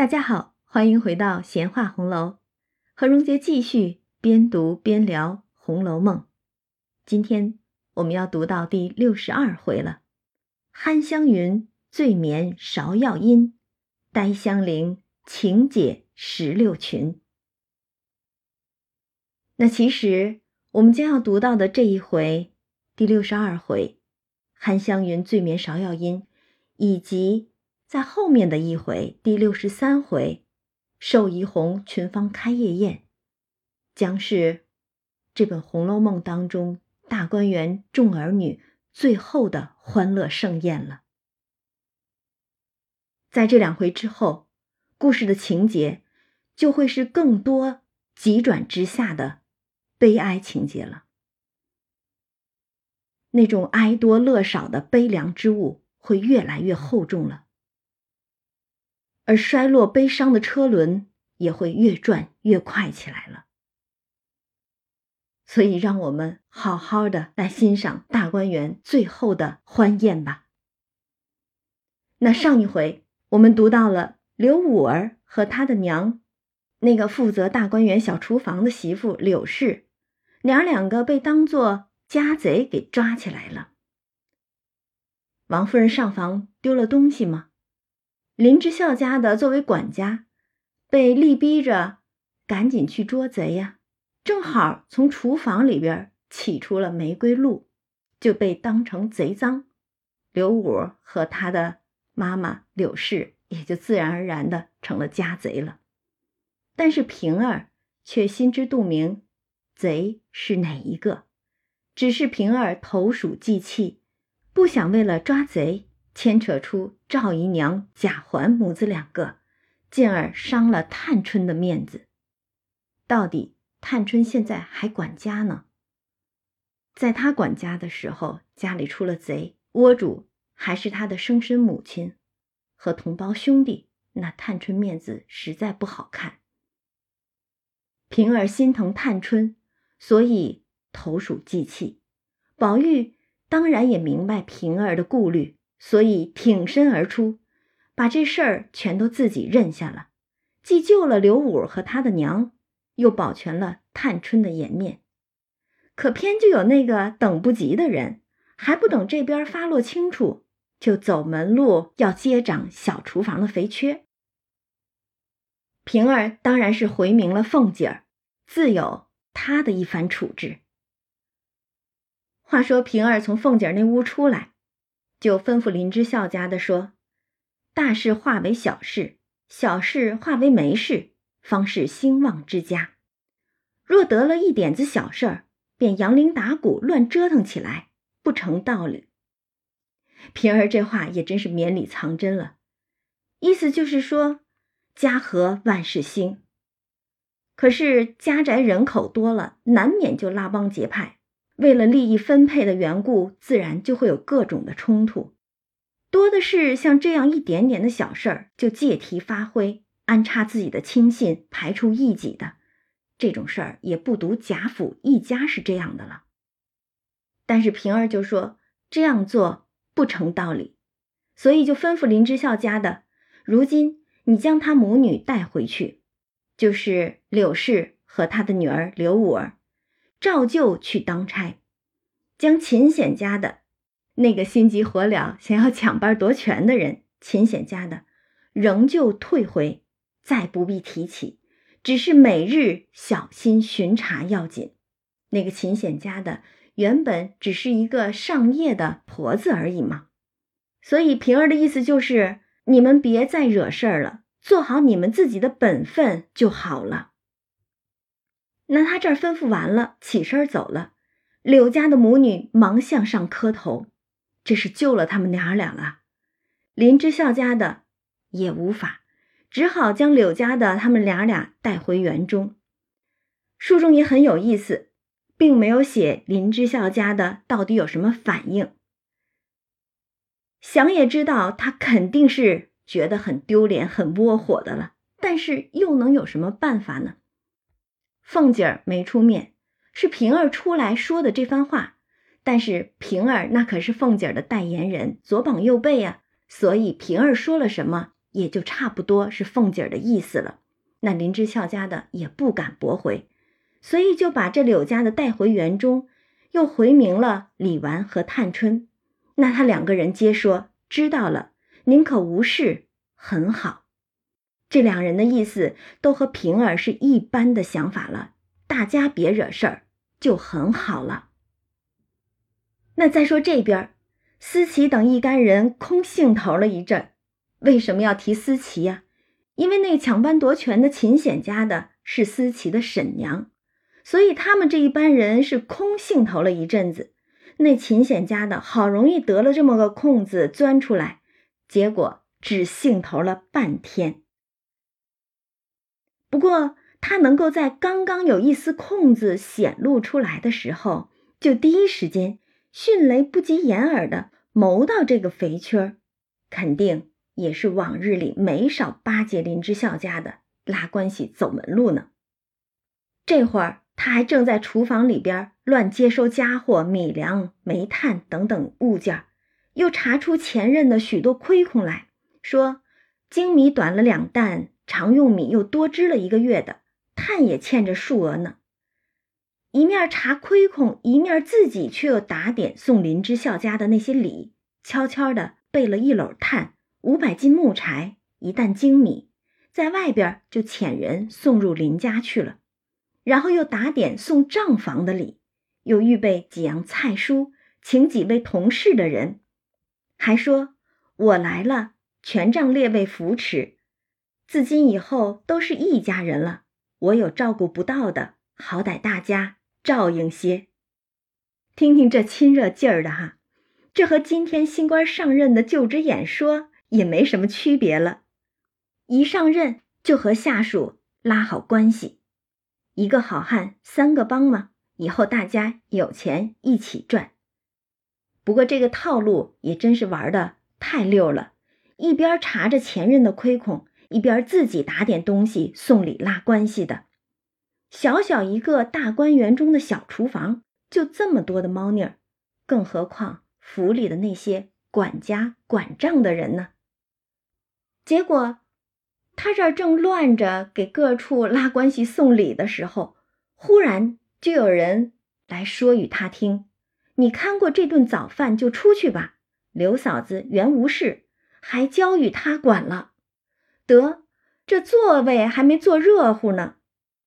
大家好，欢迎回到闲话红楼，和荣杰继续边读边聊《红楼梦》。今天我们要读到第六十二回了。憨香云醉眠芍药阴，呆香菱情解石榴裙。那其实我们将要读到的这一回，第六十二回，憨香云醉眠芍药阴，以及。在后面的一回，第六十三回，寿怡红群芳开夜宴，将是这本《红楼梦》当中大观园众儿女最后的欢乐盛宴了。在这两回之后，故事的情节就会是更多急转直下的悲哀情节了。那种哀多乐少的悲凉之物会越来越厚重了。而衰落悲伤的车轮也会越转越快起来了，所以让我们好好的来欣赏大观园最后的欢宴吧。那上一回我们读到了刘五儿和他的娘，那个负责大观园小厨房的媳妇柳氏，娘两个被当做家贼给抓起来了。王夫人上房丢了东西吗？林之孝家的作为管家，被力逼着赶紧去捉贼呀，正好从厨房里边起出了玫瑰露，就被当成贼赃。刘五和他的妈妈柳氏也就自然而然的成了家贼了。但是平儿却心知肚明，贼是哪一个，只是平儿投鼠忌器，不想为了抓贼。牵扯出赵姨娘、贾环母子两个，进而伤了探春的面子。到底探春现在还管家呢？在她管家的时候，家里出了贼，窝主还是她的生身母亲和同胞兄弟，那探春面子实在不好看。平儿心疼探春，所以投鼠忌器。宝玉当然也明白平儿的顾虑。所以挺身而出，把这事儿全都自己认下了，既救了刘五和他的娘，又保全了探春的颜面。可偏就有那个等不及的人，还不等这边发落清楚，就走门路要接掌小厨房的肥缺。平儿当然是回明了凤姐儿，自有她的一番处置。话说平儿从凤姐儿那屋出来。就吩咐林之孝家的说：“大事化为小事，小事化为没事，方是兴旺之家。若得了一点子小事儿，便扬铃打鼓，乱折腾起来，不成道理。”平儿这话也真是绵里藏针了，意思就是说，家和万事兴。可是家宅人口多了，难免就拉帮结派。为了利益分配的缘故，自然就会有各种的冲突，多的是像这样一点点的小事儿就借题发挥，安插自己的亲信，排除异己的这种事儿，也不独贾府一家是这样的了。但是平儿就说这样做不成道理，所以就吩咐林之孝家的，如今你将他母女带回去，就是柳氏和他的女儿刘五儿。照旧去当差，将秦显家的那个心急火燎想要抢班夺权的人，秦显家的仍旧退回，再不必提起，只是每日小心巡查要紧。那个秦显家的原本只是一个上夜的婆子而已嘛，所以平儿的意思就是，你们别再惹事儿了，做好你们自己的本分就好了。那他这儿吩咐完了，起身走了。柳家的母女忙向上磕头，这是救了他们娘儿俩了。林之孝家的也无法，只好将柳家的他们娘儿俩带回园中。书中也很有意思，并没有写林之孝家的到底有什么反应。想也知道，他肯定是觉得很丢脸、很窝火的了。但是又能有什么办法呢？凤姐儿没出面，是平儿出来说的这番话。但是平儿那可是凤姐儿的代言人，左膀右臂啊，所以平儿说了什么，也就差不多是凤姐儿的意思了。那林之孝家的也不敢驳回，所以就把这柳家的带回园中，又回明了李纨和探春。那他两个人皆说知道了，宁可无事，很好。这两人的意思都和平儿是一般的想法了，大家别惹事儿，就很好了。那再说这边，思琪等一干人空兴头了一阵。为什么要提思琪呀？因为那抢班夺权的秦显家的是思琪的婶娘，所以他们这一班人是空兴头了一阵子。那秦显家的好容易得了这么个空子钻出来，结果只兴头了半天。不过他能够在刚刚有一丝空子显露出来的时候，就第一时间迅雷不及掩耳的谋到这个肥缺儿，肯定。也是往日里没少巴结林之孝家的，拉关系走门路呢。这会儿他还正在厨房里边乱接收家伙、米粮、煤炭等等物件，又查出前任的许多亏空来，说精米短了两担，常用米又多支了一个月的，炭也欠着数额呢。一面查亏空，一面自己却又打点送林之孝家的那些礼，悄悄的备了一篓炭。五百斤木柴，一担精米，在外边就遣人送入林家去了，然后又打点送账房的礼，又预备几样菜蔬，请几位同事的人，还说：“我来了，全仗列位扶持，自今以后都是一家人了。我有照顾不到的，好歹大家照应些。听听这亲热劲儿的哈，这和今天新官上任的就职演说。”也没什么区别了，一上任就和下属拉好关系，一个好汉三个帮嘛，以后大家有钱一起赚。不过这个套路也真是玩的太溜了，一边查着前任的亏空，一边自己打点东西送礼拉关系的。小小一个大观园中的小厨房，就这么多的猫腻儿，更何况府里的那些管家管账的人呢？结果，他这儿正乱着给各处拉关系送礼的时候，忽然就有人来说与他听：“你看过这顿早饭就出去吧，刘嫂子原无事，还交与他管了。得，这座位还没坐热乎呢，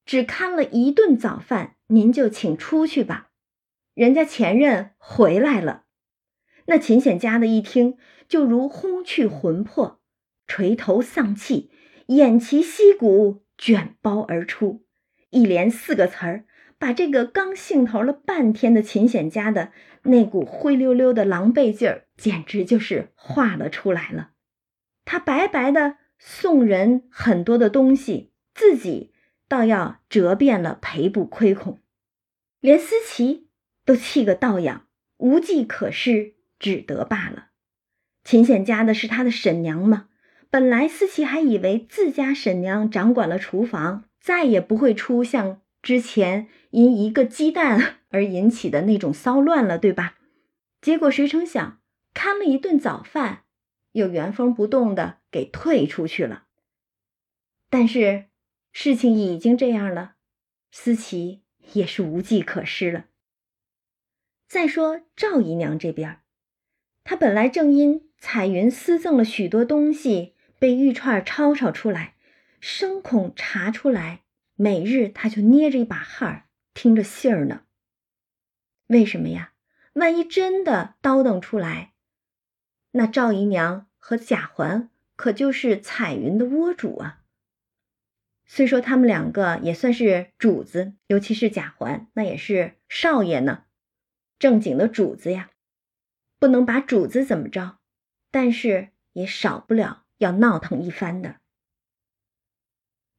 只看了一顿早饭，您就请出去吧。人家前任回来了。”那秦显家的一听，就如轰去魂魄。垂头丧气，偃旗息鼓，卷包而出，一连四个词儿，把这个刚兴头了半天的秦显家的那股灰溜溜的狼狈劲儿，简直就是画了出来了。他白白的送人很多的东西，自己倒要折遍了赔不亏空，连思琪都气个倒仰，无计可施，只得罢了。秦显家的是他的婶娘吗？本来思琪还以为自家婶娘掌管了厨房，再也不会出像之前因一个鸡蛋 而引起的那种骚乱了，对吧？结果谁成想，看了一顿早饭，又原封不动的给退出去了。但是事情已经这样了，思琪也是无计可施了。再说赵姨娘这边，她本来正因彩云私赠了许多东西。被玉串抄抄出来，生恐查出来，每日她就捏着一把汗，听着信儿呢。为什么呀？万一真的叨叨出来，那赵姨娘和贾环可就是彩云的窝主啊。虽说他们两个也算是主子，尤其是贾环，那也是少爷呢，正经的主子呀，不能把主子怎么着，但是也少不了。要闹腾一番的，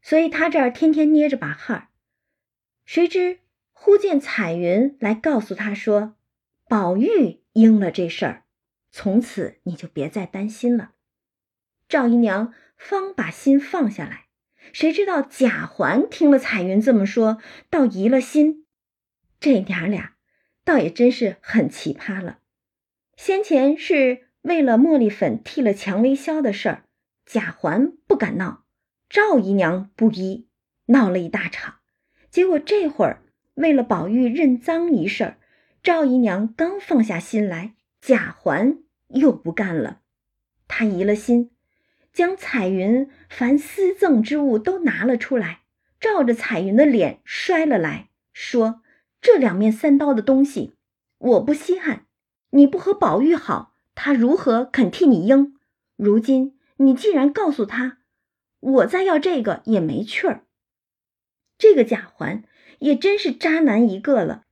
所以他这儿天天捏着把汗儿。谁知忽见彩云来告诉他说：“宝玉应了这事儿，从此你就别再担心了。”赵姨娘方把心放下来，谁知道贾环听了彩云这么说，倒疑了心。这娘俩倒也真是很奇葩了。先前是为了茉莉粉替了蔷薇销的事儿。贾环不敢闹，赵姨娘不依，闹了一大场。结果这会儿为了宝玉认赃一事，赵姨娘刚放下心来，贾环又不干了。他移了心，将彩云凡私赠之物都拿了出来，照着彩云的脸摔了来，说：“这两面三刀的东西，我不稀罕。你不和宝玉好，他如何肯替你应？如今你既然告诉他，我再要这个也没趣儿。这个贾环也真是渣男一个了。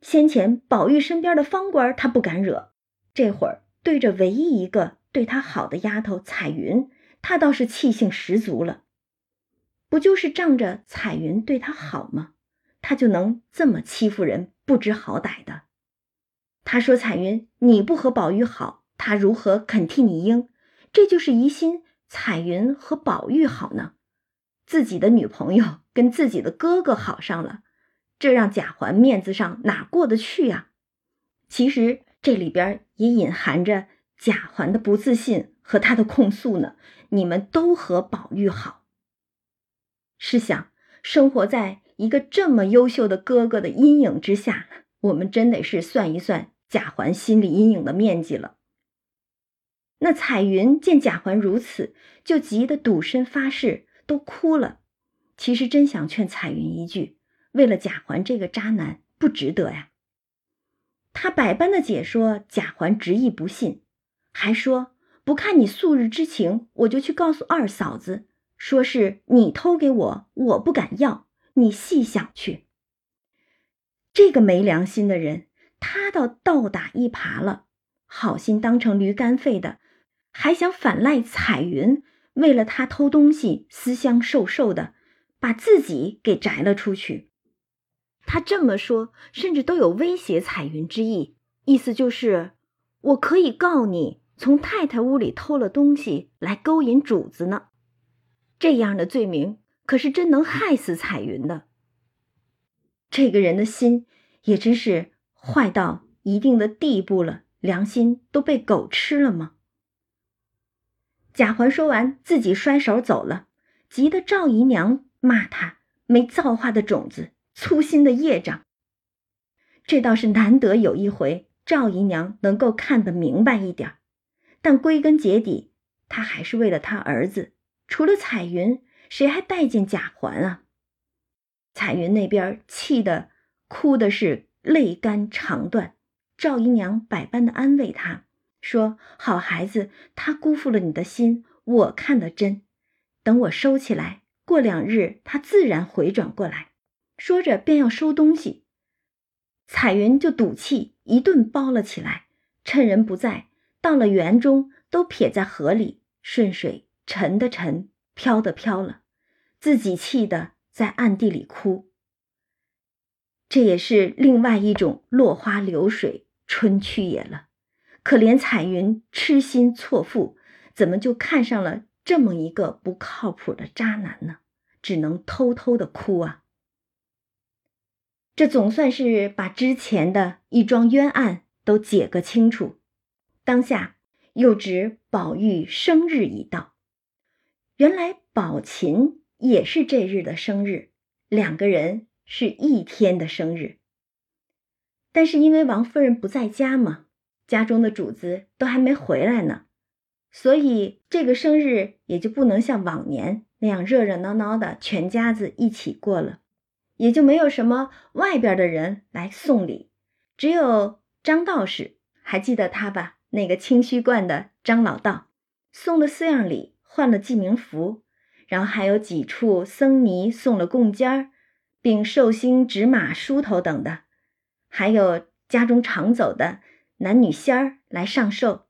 先前宝玉身边的方官他不敢惹，这会儿对着唯一一个。”对他好的丫头彩云，他倒是气性十足了。不就是仗着彩云对他好吗？他就能这么欺负人，不知好歹的。他说：“彩云，你不和宝玉好，他如何肯替你应？这就是疑心彩云和宝玉好呢。自己的女朋友跟自己的哥哥好上了，这让贾环面子上哪过得去呀？其实这里边也隐含着。”贾环的不自信和他的控诉呢？你们都和宝玉好。试想，生活在一个这么优秀的哥哥的阴影之下，我们真得是算一算贾环心理阴影的面积了。那彩云见贾环如此，就急得赌身发誓，都哭了。其实真想劝彩云一句：为了贾环这个渣男，不值得呀。他百般的解说，贾环执意不信。还说不看你素日之情，我就去告诉二嫂子，说是你偷给我，我不敢要。你细想去，这个没良心的人，他倒倒打一耙了，好心当成驴肝肺的，还想反赖彩云，为了他偷东西，私相授受的，把自己给摘了出去。他这么说，甚至都有威胁彩云之意，意思就是我可以告你。从太太屋里偷了东西来勾引主子呢，这样的罪名可是真能害死彩云的。这个人的心也真是坏到一定的地步了，良心都被狗吃了吗？贾环说完，自己摔手走了，急得赵姨娘骂他没造化的种子，粗心的业障。这倒是难得有一回，赵姨娘能够看得明白一点。但归根结底，她还是为了她儿子。除了彩云，谁还待见贾环啊？彩云那边气得哭的是泪干肠断。赵姨娘百般的安慰她，说：“好孩子，他辜负了你的心，我看得真。等我收起来，过两日他自然回转过来。”说着便要收东西，彩云就赌气一顿包了起来，趁人不在。到了园中，都撇在河里，顺水沉的沉，飘的飘了，自己气得在暗地里哭。这也是另外一种落花流水，春去也了。可怜彩云痴心错付，怎么就看上了这么一个不靠谱的渣男呢？只能偷偷的哭啊。这总算是把之前的一桩冤案都解个清楚。当下又值宝玉生日已到，原来宝琴也是这日的生日，两个人是一天的生日。但是因为王夫人不在家嘛，家中的主子都还没回来呢，所以这个生日也就不能像往年那样热热闹闹的全家子一起过了，也就没有什么外边的人来送礼，只有张道士，还记得他吧？那个清虚观的张老道送了四样礼，换了记名符，然后还有几处僧尼送了贡尖儿，并寿星、纸马、梳头等的，还有家中常走的男女仙儿来上寿。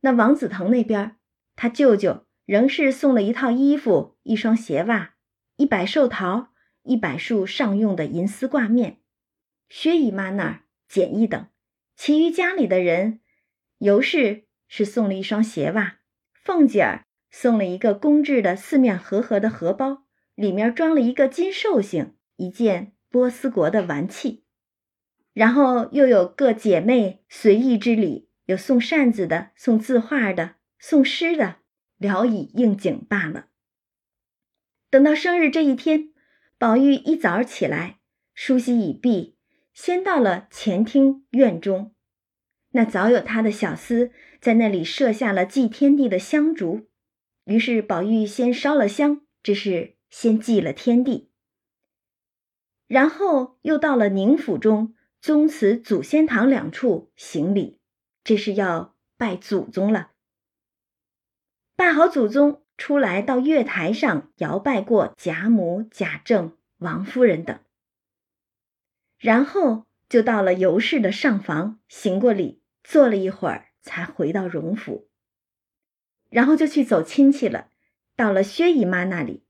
那王子腾那边，他舅舅仍是送了一套衣服、一双鞋袜、一百寿桃、一百束上用的银丝挂面。薛姨妈那儿简易等，其余家里的人。尤氏是送了一双鞋袜，凤姐儿送了一个工制的四面合合的荷包，里面装了一个金寿星，一件波斯国的玩器。然后又有各姐妹随意之礼，有送扇子的，送字画的，送诗的，聊以应景罢了。等到生日这一天，宝玉一早起来，梳洗已毕，先到了前厅院中。那早有他的小厮在那里设下了祭天地的香烛，于是宝玉先烧了香，这是先祭了天地。然后又到了宁府中宗祠祖先堂两处行礼，这是要拜祖宗了。拜好祖宗。出来到月台上摇拜过贾母、贾政、王夫人等，然后就到了尤氏的上房行过礼，坐了一会儿，才回到荣府。然后就去走亲戚了，到了薛姨妈那里，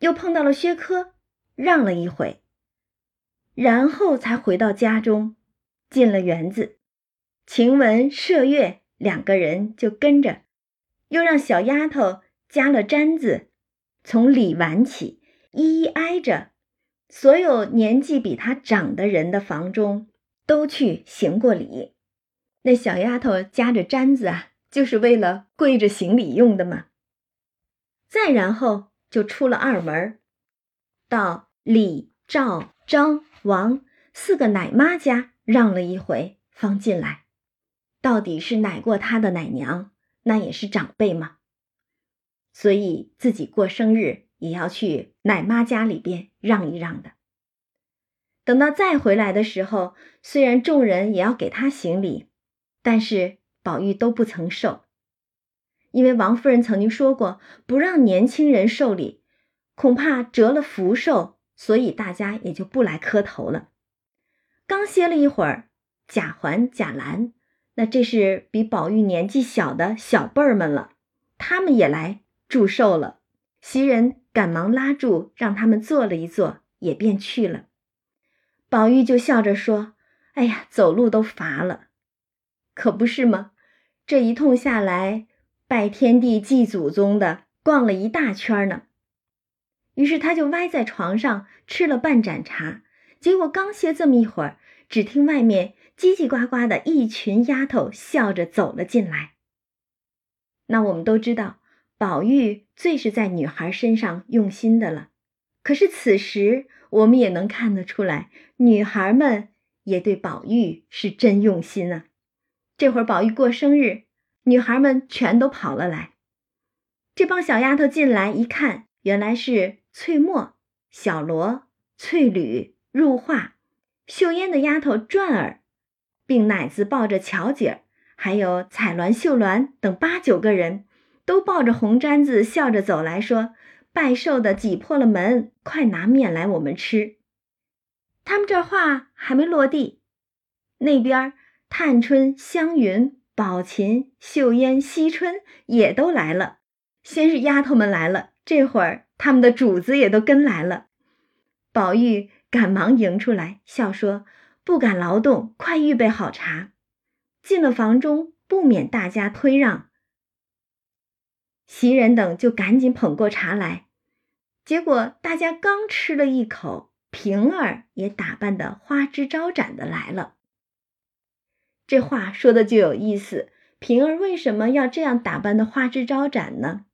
又碰到了薛科，让了一回，然后才回到家中，进了园子，晴雯、麝月两个人就跟着。又让小丫头加了簪子，从李纨起，一一挨着，所有年纪比她长的人的房中都去行过礼。那小丫头夹着簪子啊，就是为了跪着行礼用的嘛。再然后就出了二门，到李、赵、张、王四个奶妈家让了一回，方进来。到底是奶过她的奶娘。那也是长辈嘛，所以自己过生日也要去奶妈家里边让一让的。等到再回来的时候，虽然众人也要给他行礼，但是宝玉都不曾受，因为王夫人曾经说过，不让年轻人受礼，恐怕折了福寿，所以大家也就不来磕头了。刚歇了一会儿，贾环、贾兰。那这是比宝玉年纪小的小辈儿们了，他们也来祝寿了。袭人赶忙拉住，让他们坐了一坐，也便去了。宝玉就笑着说：“哎呀，走路都乏了，可不是吗？这一通下来，拜天地祭祖宗的，逛了一大圈呢。”于是他就歪在床上吃了半盏茶，结果刚歇这么一会儿，只听外面。叽叽呱呱的一群丫头笑着走了进来。那我们都知道，宝玉最是在女孩身上用心的了。可是此时我们也能看得出来，女孩们也对宝玉是真用心啊。这会儿宝玉过生日，女孩们全都跑了来。这帮小丫头进来一看，原来是翠墨、小罗、翠缕、入画、秀烟的丫头转儿。并奶子抱着巧姐儿，还有彩鸾、秀鸾等八九个人，都抱着红毡子，笑着走来说：“拜寿的挤破了门，快拿面来，我们吃。”他们这话还没落地，那边探春、湘云、宝琴、秀烟、惜春也都来了。先是丫头们来了，这会儿他们的主子也都跟来了。宝玉赶忙迎出来，笑说。不敢劳动，快预备好茶。进了房中，不免大家推让。袭人等就赶紧捧过茶来。结果大家刚吃了一口，平儿也打扮的花枝招展的来了。这话说的就有意思。平儿为什么要这样打扮的花枝招展呢？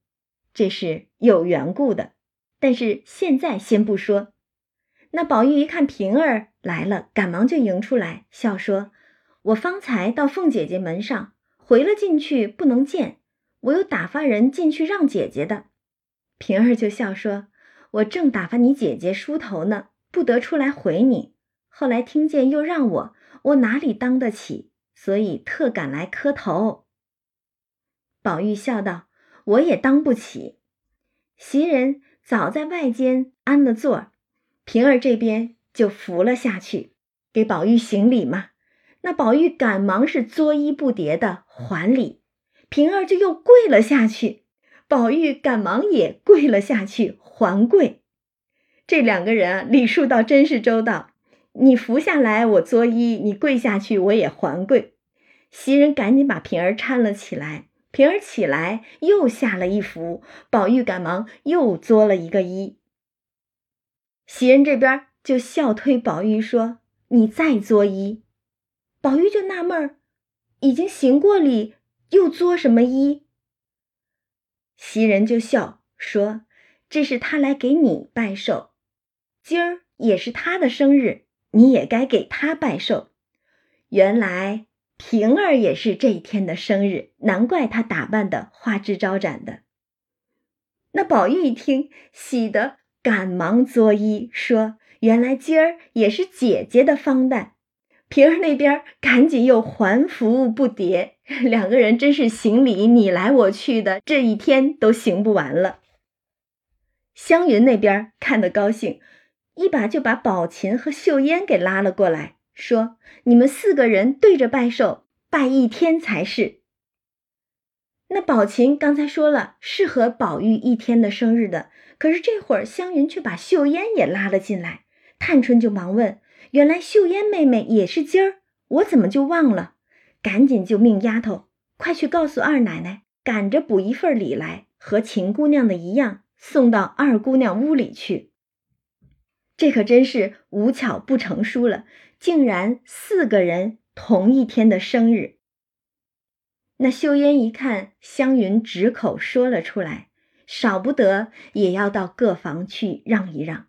这是有缘故的，但是现在先不说。那宝玉一看平儿来了，赶忙就迎出来，笑说：“我方才到凤姐姐门上回了进去，不能见，我又打发人进去让姐姐的。”平儿就笑说：“我正打发你姐姐梳头呢，不得出来回你。后来听见又让我，我哪里当得起，所以特赶来磕头。”宝玉笑道：“我也当不起。”袭人早在外间安了座儿。平儿这边就扶了下去，给宝玉行礼嘛。那宝玉赶忙是作揖不迭的还礼，平儿就又跪了下去，宝玉赶忙也跪了下去还跪。这两个人啊，礼数倒真是周到。你扶下来我作揖，你跪下去我也还跪。袭人赶紧把平儿搀了起来，平儿起来又下了一扶，宝玉赶忙又作了一个揖。袭人这边就笑推宝玉说：“你再作揖。”宝玉就纳闷儿，已经行过礼，又作什么揖？袭人就笑说：“这是他来给你拜寿，今儿也是他的生日，你也该给他拜寿。原来平儿也是这一天的生日，难怪她打扮的花枝招展的。”那宝玉一听，喜得赶忙作揖说：“原来今儿也是姐姐的方诞。”平儿那边赶紧又还福不迭，两个人真是行礼你来我去的，这一天都行不完了。湘云那边看得高兴，一把就把宝琴和秀烟给拉了过来，说：“你们四个人对着拜寿，拜一天才是。”那宝琴刚才说了是和宝玉一天的生日的，可是这会儿湘云却把秀烟也拉了进来，探春就忙问。原来秀烟妹妹也是今儿，我怎么就忘了？赶紧就命丫头快去告诉二奶奶，赶着补一份礼来，和秦姑娘的一样，送到二姑娘屋里去。这可真是无巧不成书了，竟然四个人同一天的生日。那秀烟一看湘云直口说了出来，少不得也要到各房去让一让。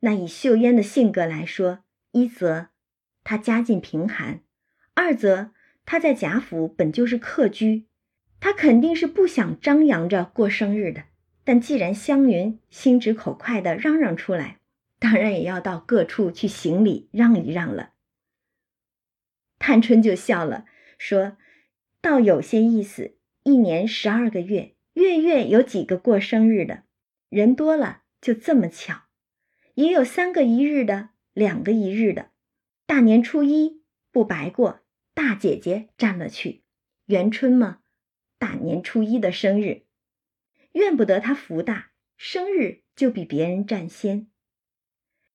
那以秀烟的性格来说，一则，她家境贫寒；二则，她在贾府本就是客居，他肯定是不想张扬着过生日的。但既然湘云心直口快的嚷嚷出来，当然也要到各处去行礼让一让了。探春就笑了，说：“倒有些意思。一年十二个月，月月有几个过生日的，人多了就这么巧，也有三个一日的。”两个一日的，大年初一不白过，大姐姐占了去。元春嘛，大年初一的生日，怨不得她福大，生日就比别人占先。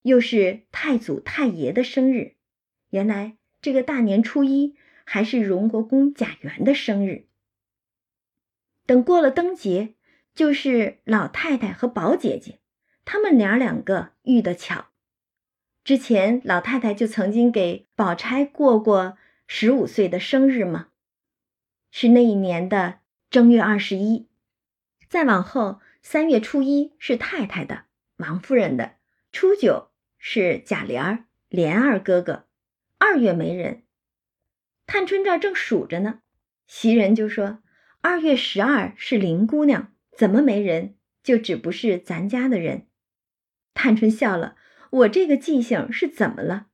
又是太祖太爷的生日，原来这个大年初一还是荣国公贾元的生日。等过了灯节，就是老太太和宝姐姐，他们娘两个遇得巧。之前老太太就曾经给宝钗过过十五岁的生日嘛，是那一年的正月二十一。再往后，三月初一是太太的王夫人的，初九是贾琏儿琏二哥哥，二月没人。探春这儿正数着呢，袭人就说：“二月十二是林姑娘，怎么没人？就只不是咱家的人。”探春笑了。我这个记性是怎么了？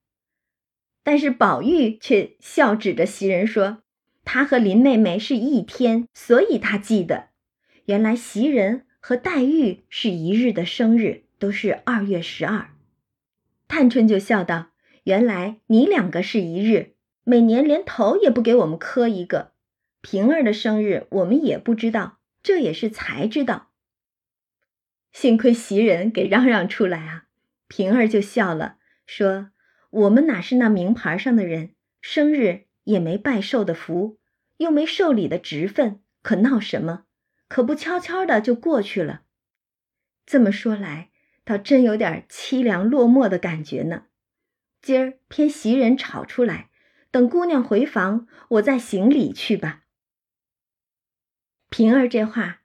但是宝玉却笑指着袭人说：“他和林妹妹是一天，所以他记得。原来袭人和黛玉是一日的生日，都是二月十二。”探春就笑道：“原来你两个是一日，每年连头也不给我们磕一个。平儿的生日我们也不知道，这也是才知道。幸亏袭人给嚷嚷出来啊！”平儿就笑了，说：“我们哪是那名牌上的人，生日也没拜寿的福，又没受礼的职分，可闹什么？可不悄悄的就过去了。这么说来，倒真有点凄凉落寞的感觉呢。今儿偏袭人吵出来，等姑娘回房，我再行礼去吧。”平儿这话，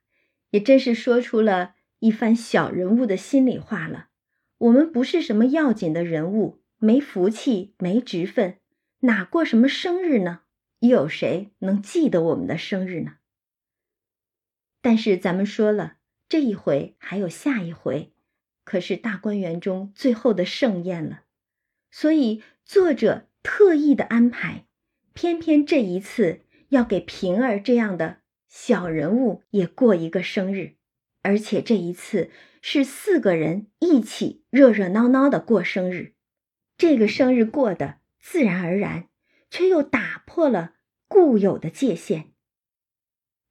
也真是说出了一番小人物的心里话了。我们不是什么要紧的人物，没福气，没职分，哪过什么生日呢？又有谁能记得我们的生日呢？但是咱们说了，这一回还有下一回，可是大观园中最后的盛宴了，所以作者特意的安排，偏偏这一次要给平儿这样的小人物也过一个生日，而且这一次。是四个人一起热热闹闹的过生日，这个生日过得自然而然，却又打破了固有的界限。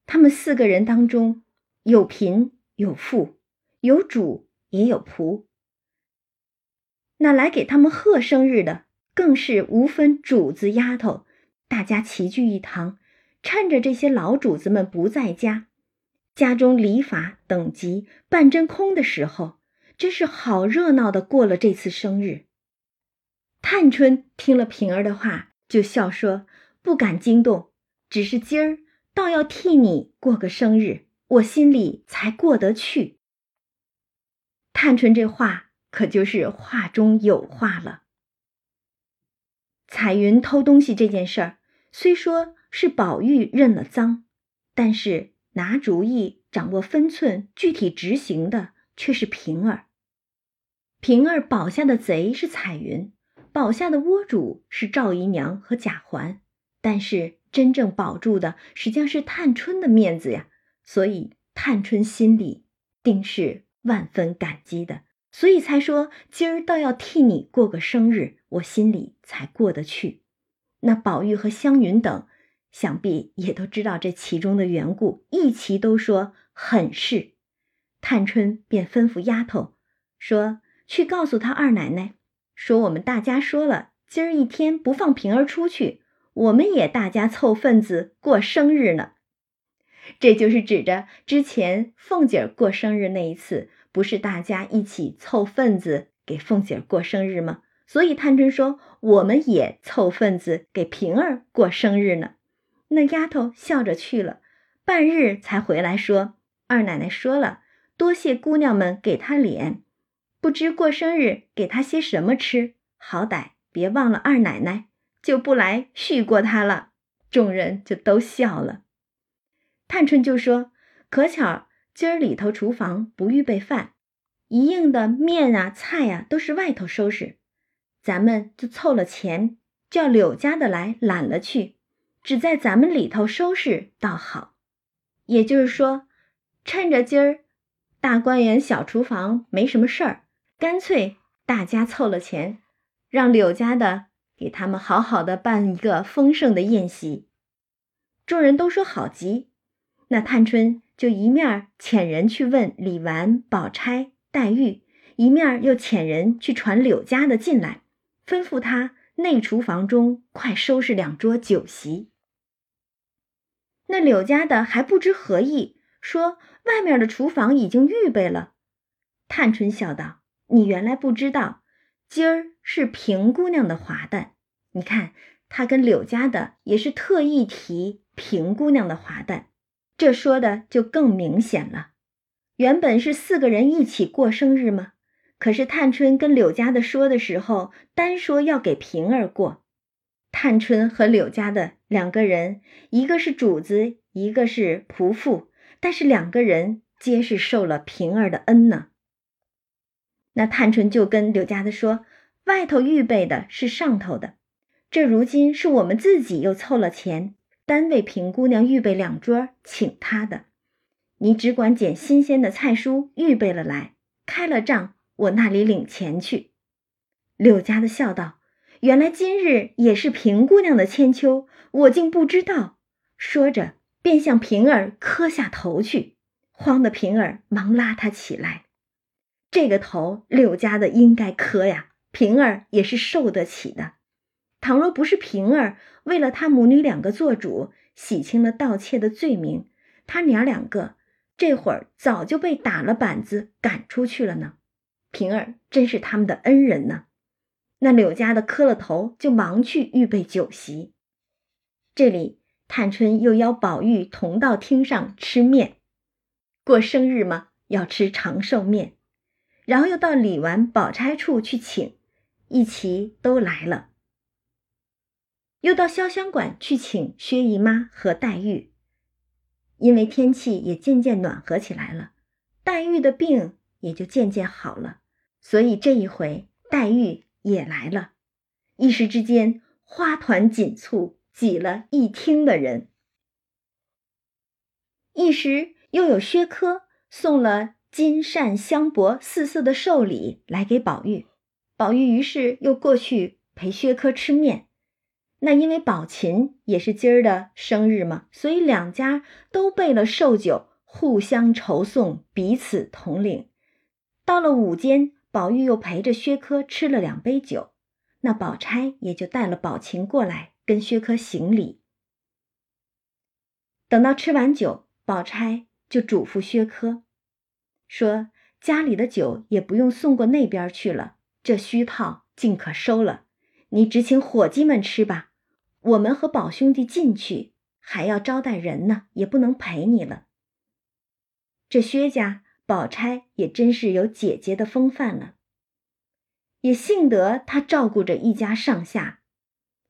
他们四个人当中，有贫有富，有主也有仆。那来给他们贺生日的，更是无分主子丫头，大家齐聚一堂，趁着这些老主子们不在家。家中礼法等级半真空的时候，真是好热闹的过了这次生日。探春听了平儿的话，就笑说：“不敢惊动，只是今儿倒要替你过个生日，我心里才过得去。探春这话可就是话中有话了。彩云偷东西这件事儿，虽说是宝玉认了赃，但是拿主意、掌握分寸、具体执行的却是平儿。平儿保下的贼是彩云，保下的窝主是赵姨娘和贾环，但是真正保住的实际上是探春的面子呀。所以探春心里定是万分感激的。所以才说今儿倒要替你过个生日，我心里才过得去。那宝玉和湘云等，想必也都知道这其中的缘故，一齐都说很是。探春便吩咐丫头说：“去告诉他二奶奶，说我们大家说了，今儿一天不放平儿出去，我们也大家凑份子过生日呢。”这就是指着之前凤姐儿过生日那一次。不是大家一起凑份子给凤姐过生日吗？所以探春说：“我们也凑份子给平儿过生日呢。”那丫头笑着去了，半日才回来说：“二奶奶说了，多谢姑娘们给她脸，不知过生日给她些什么吃，好歹别忘了二奶奶，就不来续过她了。”众人就都笑了。探春就说：“可巧。”今儿里头厨房不预备饭，一应的面啊菜啊都是外头收拾，咱们就凑了钱，叫柳家的来揽了去，只在咱们里头收拾倒好。也就是说，趁着今儿大观园小厨房没什么事儿，干脆大家凑了钱，让柳家的给他们好好的办一个丰盛的宴席。众人都说好极，那探春。就一面遣人去问李纨、宝钗、黛玉，一面又遣人去传柳家的进来，吩咐他内厨房中快收拾两桌酒席。那柳家的还不知何意，说外面的厨房已经预备了。探春笑道：“你原来不知道，今儿是平姑娘的华诞。你看，他跟柳家的也是特意提平姑娘的华诞。”这说的就更明显了。原本是四个人一起过生日吗？可是探春跟柳家的说的时候，单说要给平儿过。探春和柳家的两个人，一个是主子，一个是仆妇，但是两个人皆是受了平儿的恩呢。那探春就跟柳家的说：“外头预备的是上头的，这如今是我们自己又凑了钱。”单为平姑娘预备两桌，请她的，你只管捡新鲜的菜蔬，预备了来，开了账，我那里领钱去。柳家的笑道：“原来今日也是平姑娘的千秋，我竟不知道。”说着，便向平儿磕下头去，慌得平儿忙拉他起来。这个头，柳家的应该磕呀，平儿也是受得起的。倘若不是平儿为了他母女两个做主，洗清了盗窃的罪名，他娘两个这会儿早就被打了板子赶出去了呢。平儿真是他们的恩人呢。那柳家的磕了头，就忙去预备酒席。这里探春又邀宝玉同到厅上吃面，过生日嘛，要吃长寿面，然后又到李纨、宝钗处去请，一齐都来了。又到潇湘馆去请薛姨妈和黛玉，因为天气也渐渐暖和起来了，黛玉的病也就渐渐好了，所以这一回黛玉也来了。一时之间花团锦簇，挤了一厅的人。一时又有薛科送了金扇香帛四色的寿礼来给宝玉，宝玉于是又过去陪薛科吃面。那因为宝琴也是今儿的生日嘛，所以两家都备了寿酒，互相酬送，彼此同领。到了午间，宝玉又陪着薛科吃了两杯酒，那宝钗也就带了宝琴过来跟薛科行礼。等到吃完酒，宝钗就嘱咐薛科说：“家里的酒也不用送过那边去了，这虚套尽可收了，你只请伙计们吃吧。”我们和宝兄弟进去，还要招待人呢，也不能陪你了。这薛家宝钗也真是有姐姐的风范了。也幸得她照顾着一家上下，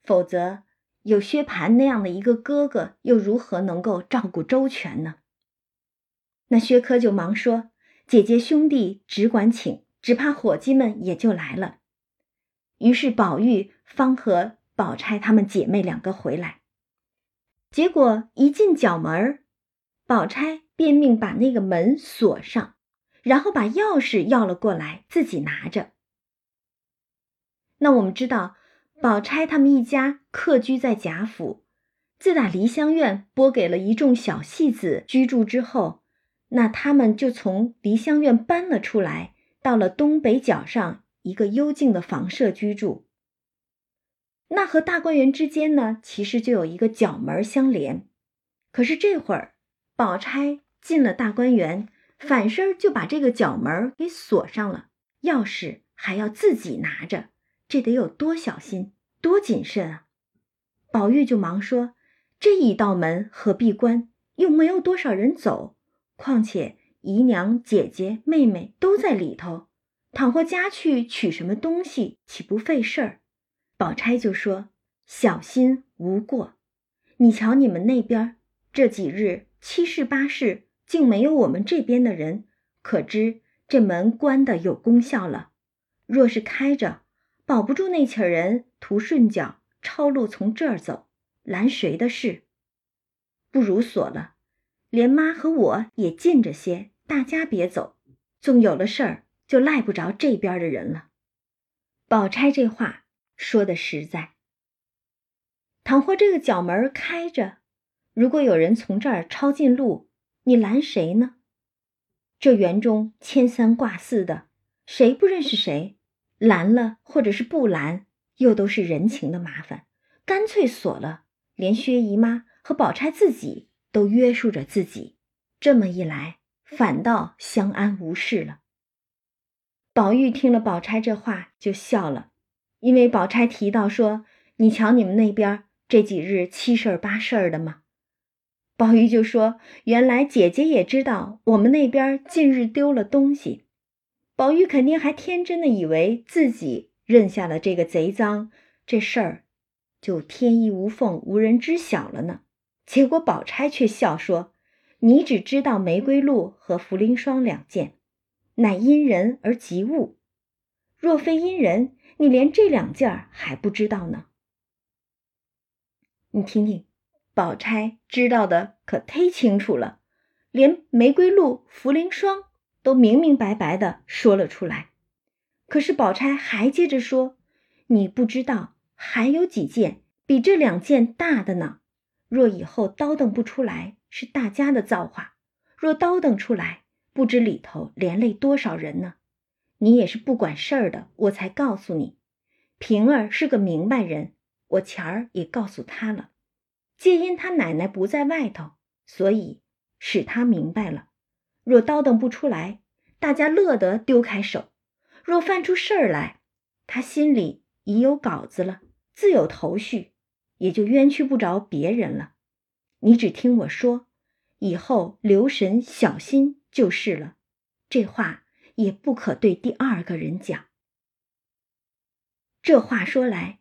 否则有薛蟠那样的一个哥哥，又如何能够照顾周全呢？那薛科就忙说：“姐姐兄弟只管请，只怕伙计们也就来了。”于是宝玉方和宝钗她们姐妹两个回来，结果一进角门宝钗。便命把那个门锁上，然后把钥匙要了过来，自己拿着。那我们知道，宝钗他们一家客居在贾府，自打梨香院拨给了一众小戏子居住之后，那他们就从梨香院搬了出来，到了东北角上一个幽静的房舍居住。那和大观园之间呢，其实就有一个角门相连，可是这会儿，宝钗。进了大观园，反身就把这个角门给锁上了，钥匙还要自己拿着，这得有多小心、多谨慎啊！宝玉就忙说：“这一道门何必关？又没有多少人走，况且姨娘、姐姐、妹妹都在里头，倘或家去取什么东西，岂不费事儿？”宝钗就说：“小心无过。你瞧你们那边这几日七事八事。”竟没有我们这边的人，可知这门关的有功效了。若是开着，保不住那起人图顺脚抄路从这儿走，拦谁的事？不如锁了，连妈和我也近着些，大家别走。纵有了事儿，就赖不着这边的人了。宝钗这话说的实在。倘或这个角门开着，如果有人从这儿抄近路，你拦谁呢？这园中牵三挂四的，谁不认识谁？拦了或者是不拦，又都是人情的麻烦。干脆锁了，连薛姨妈和宝钗自己都约束着自己。这么一来，反倒相安无事了。宝玉听了宝钗这话，就笑了，因为宝钗提到说：“你瞧你们那边这几日七事儿八事儿的吗？”宝玉就说：“原来姐姐也知道我们那边近日丢了东西。”宝玉肯定还天真的以为自己认下了这个贼赃，这事儿就天衣无缝、无人知晓了呢。结果宝钗却笑说：“你只知道玫瑰露和茯苓霜两件，乃因人而及物。若非因人，你连这两件还不知道呢。你听听。”宝钗知道的可忒清楚了，连玫瑰露、茯苓霜都明明白白的说了出来。可是宝钗还接着说：“你不知道，还有几件比这两件大的呢。若以后叨等不出来，是大家的造化；若叨等出来，不知里头连累多少人呢。你也是不管事儿的，我才告诉你。平儿是个明白人，我前儿也告诉他了。”皆因他奶奶不在外头，所以使他明白了。若叨叨不出来，大家乐得丢开手；若犯出事儿来，他心里已有稿子了，自有头绪，也就冤屈不着别人了。你只听我说，以后留神小心就是了。这话也不可对第二个人讲。这话说来。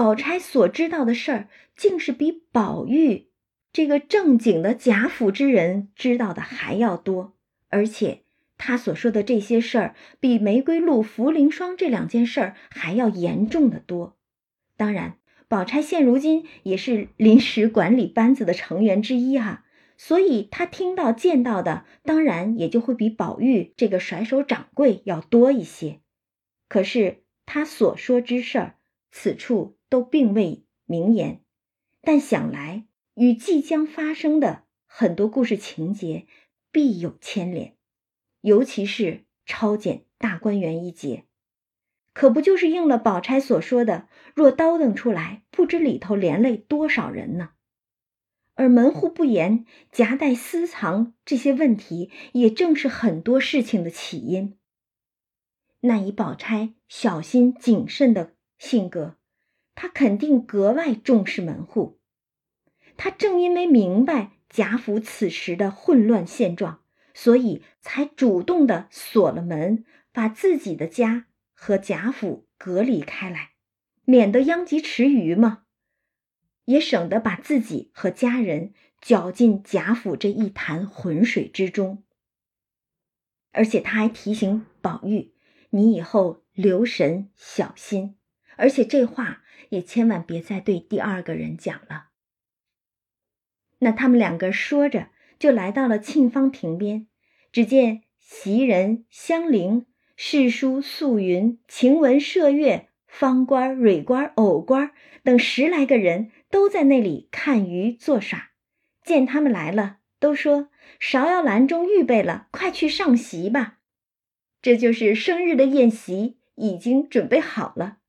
宝钗所知道的事儿，竟是比宝玉这个正经的贾府之人知道的还要多，而且他所说的这些事儿，比玫瑰露、茯苓霜这两件事儿还要严重的多。当然，宝钗现如今也是临时管理班子的成员之一哈，所以她听到见到的，当然也就会比宝玉这个甩手掌柜要多一些。可是他所说之事，此处。都并未明言，但想来与即将发生的很多故事情节必有牵连，尤其是抄检大观园一节，可不就是应了宝钗所说的“若叨腾出来，不知里头连累多少人呢？”而门户不严、夹带私藏这些问题，也正是很多事情的起因。那以宝钗小心谨慎的性格。他肯定格外重视门户，他正因为明白贾府此时的混乱现状，所以才主动的锁了门，把自己的家和贾府隔离开来，免得殃及池鱼嘛，也省得把自己和家人搅进贾府这一潭浑水之中。而且他还提醒宝玉：“你以后留神小心，而且这话也千万别再对第二个人讲了。”那他们两个说着，就来到了沁芳亭边。只见袭人、香菱、侍书、素云、晴雯、麝月、方官、蕊官、藕官等十来个人都在那里看鱼做耍。见他们来了，都说：“芍药篮中预备了，快去上席吧。”这就是生日的宴席已经准备好了。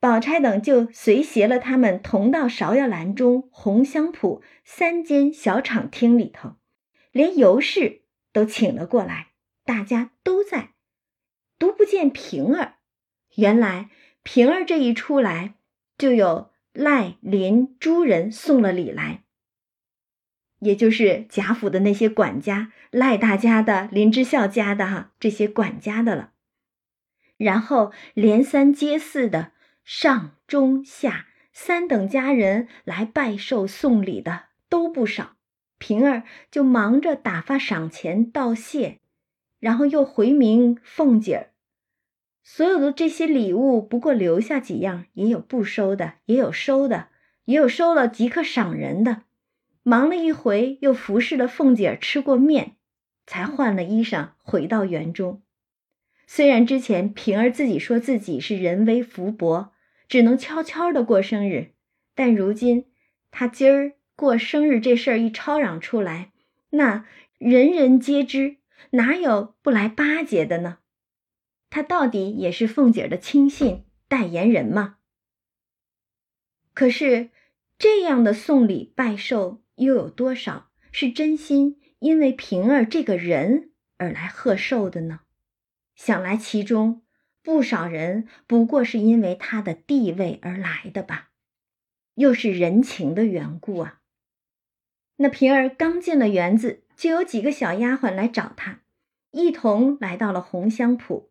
宝钗等就随携了他们同到芍药篮中红香圃三间小厂厅里头，连尤氏都请了过来，大家都在，独不见平儿。原来平儿这一出来，就有赖林诸人送了礼来，也就是贾府的那些管家，赖大家的、林之孝家的哈这些管家的了，然后连三接四的。上中下三等家人来拜寿送礼的都不少，平儿就忙着打发赏钱道谢，然后又回明凤姐儿。所有的这些礼物，不过留下几样，也有不收的，也有收的，也有收了即刻赏人的。忙了一回，又服侍了凤姐儿吃过面，才换了衣裳回到园中。虽然之前平儿自己说自己是人微福薄。只能悄悄的过生日，但如今他今儿过生日这事儿一吵嚷出来，那人人皆知，哪有不来巴结的呢？他到底也是凤姐的亲信代言人嘛。可是这样的送礼拜寿，又有多少是真心因为平儿这个人而来贺寿的呢？想来其中。不少人不过是因为他的地位而来的吧，又是人情的缘故啊。那平儿刚进了园子，就有几个小丫鬟来找他，一同来到了红香圃。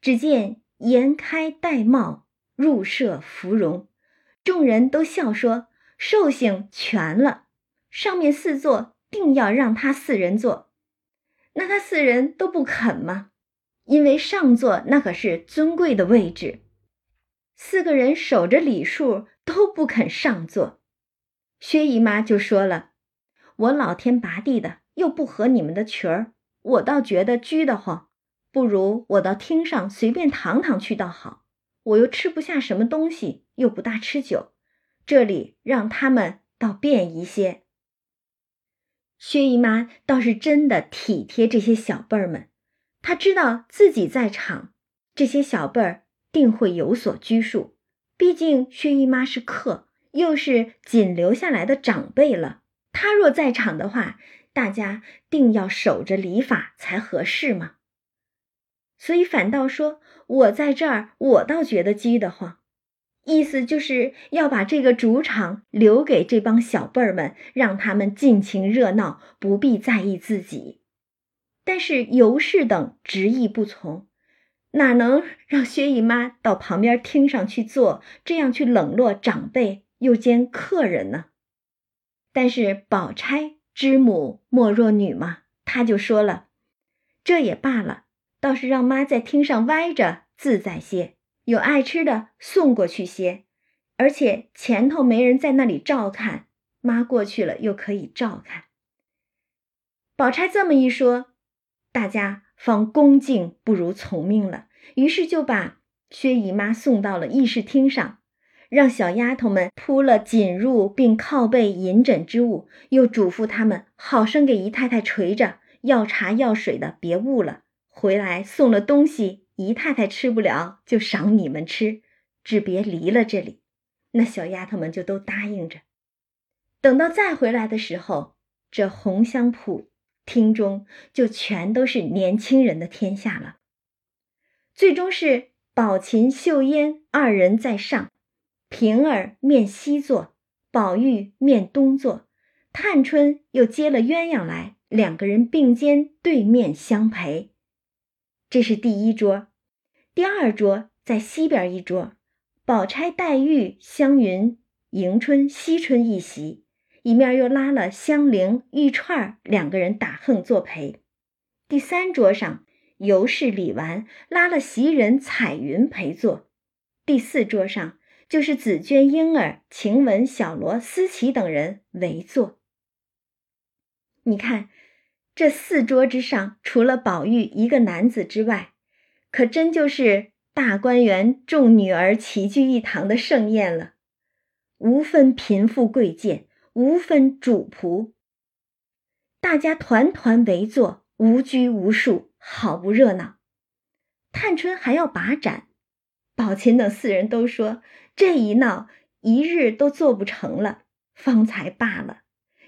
只见颜开戴帽，入舍芙蓉，众人都笑说：“寿星全了，上面四座定要让他四人坐。”那他四人都不肯吗？因为上座那可是尊贵的位置，四个人守着礼数都不肯上座。薛姨妈就说了：“我老天拔地的，又不合你们的群儿，我倒觉得拘得慌，不如我到厅上随便躺躺去倒好。我又吃不下什么东西，又不大吃酒，这里让他们倒便一些。”薛姨妈倒是真的体贴这些小辈儿们。他知道自己在场，这些小辈儿定会有所拘束。毕竟薛姨妈是客，又是仅留下来的长辈了。他若在场的话，大家定要守着礼法才合适嘛。所以反倒说我在这儿，我倒觉得激得慌。意思就是要把这个主场留给这帮小辈儿们，让他们尽情热闹，不必在意自己。但是尤氏等执意不从，哪能让薛姨妈到旁边厅上去坐，这样去冷落长辈又兼客人呢？但是宝钗知母莫若女嘛，她就说了：“这也罢了，倒是让妈在厅上歪着自在些，有爱吃的送过去些，而且前头没人在那里照看，妈过去了又可以照看。”宝钗这么一说。大家方恭敬不如从命了，于是就把薛姨妈送到了议事厅上，让小丫头们铺了锦褥并靠背银枕之物，又嘱咐他们好生给姨太太捶着，要茶要水的别误了。回来送了东西，姨太太吃不了，就赏你们吃，只别离了这里。那小丫头们就都答应着。等到再回来的时候，这红香圃。厅中就全都是年轻人的天下了。最终是宝琴、秀烟二人在上，平儿面西坐，宝玉面东坐，探春又接了鸳鸯来，两个人并肩对面相陪。这是第一桌，第二桌在西边一桌，宝钗、黛玉、湘云、迎春、惜春一席，一面又拉了香菱、玉钏两个人打横作陪。第三桌上，尤氏、李纨拉了袭人、彩云陪坐。第四桌上就是紫鹃、莺儿、晴雯、小罗、思琪等人围坐。你看。这四桌之上，除了宝玉一个男子之外，可真就是大观园众女儿齐聚一堂的盛宴了，无分贫富贵贱，无分主仆，大家团团围坐，无拘无束，好不热闹。探春还要把盏，宝琴等四人都说这一闹一日都做不成了，方才罢了。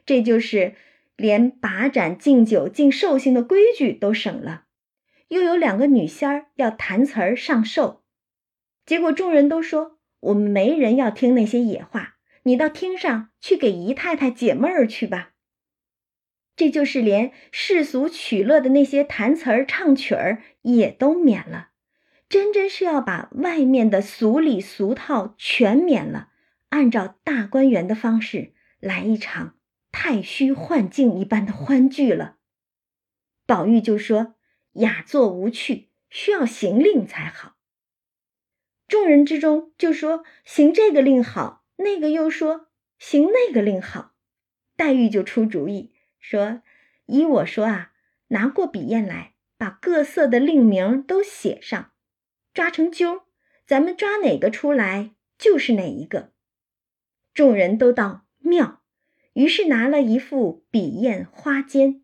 这就是。连把盏敬酒敬寿星的规矩都省了，又有两个女仙儿要弹词儿上寿，结果众人都说我们没人要听那些野话，你到厅上去给姨太太解闷儿去吧。这就是连世俗取乐的那些弹词儿唱曲儿也都免了，真真是要把外面的俗礼俗套全免了，按照大观园的方式来一场。太虚幻境一般的欢聚了，宝玉就说：“雅座无趣，需要行令才好。”众人之中就说：“行这个令好。”那个又说：“行那个令好。”黛玉就出主意说：“依我说啊，拿过笔砚来，把各色的令名都写上，抓成阄，咱们抓哪个出来就是哪一个。”众人都道妙。于是拿了一副笔砚花笺。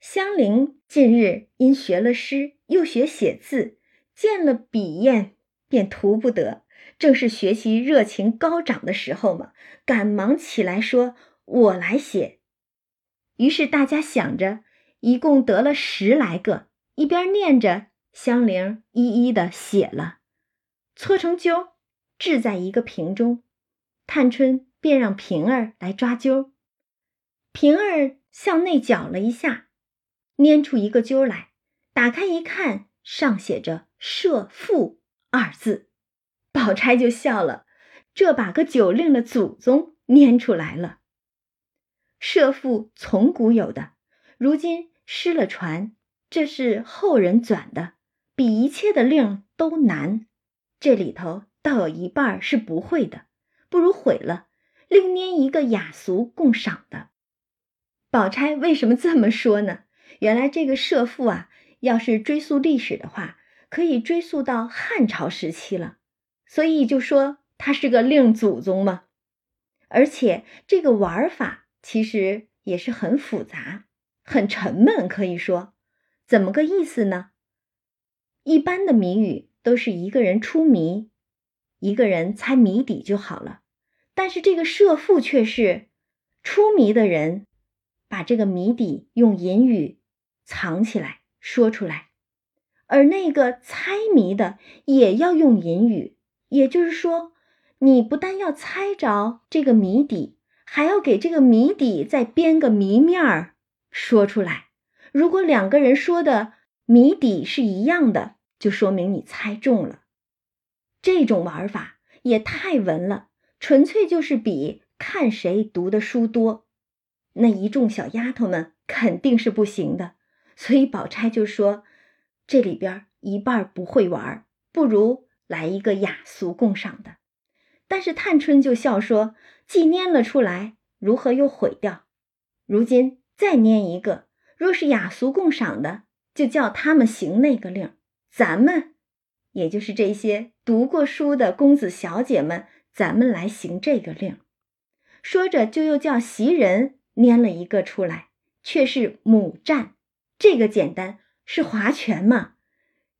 香菱近日因学了诗，又学写字，见了笔砚便图不得，正是学习热情高涨的时候嘛，赶忙起来说：“我来写。”于是大家想着，一共得了十来个，一边念着，香菱一一的写了，搓成揪，置在一个瓶中。探春。便让平儿来抓阄，平儿向内搅了一下，拈出一个阄来，打开一看，上写着“设父”二字，宝钗就笑了，这把个酒令的祖宗拈出来了。设父从古有的，如今失了传，这是后人转的，比一切的令都难。这里头倒有一半是不会的，不如毁了。另拈一个雅俗共赏的，宝钗为什么这么说呢？原来这个设父啊，要是追溯历史的话，可以追溯到汉朝时期了，所以就说他是个令祖宗嘛。而且这个玩法其实也是很复杂、很沉闷，可以说怎么个意思呢？一般的谜语都是一个人出谜，一个人猜谜底就好了。但是这个设父却是出谜的人，把这个谜底用隐语藏起来说出来，而那个猜谜的也要用隐语。也就是说，你不但要猜着这个谜底，还要给这个谜底再编个谜面儿说出来。如果两个人说的谜底是一样的，就说明你猜中了。这种玩法也太文了。纯粹就是比看谁读的书多，那一众小丫头们肯定是不行的。所以宝钗就说：“这里边一半不会玩，不如来一个雅俗共赏的。”但是探春就笑说：“既拈了出来，如何又毁掉？如今再拈一个，若是雅俗共赏的，就叫他们行那个令，咱们，也就是这些读过书的公子小姐们。”咱们来行这个令，说着就又叫袭人拈了一个出来，却是母战，这个简单是划拳嘛。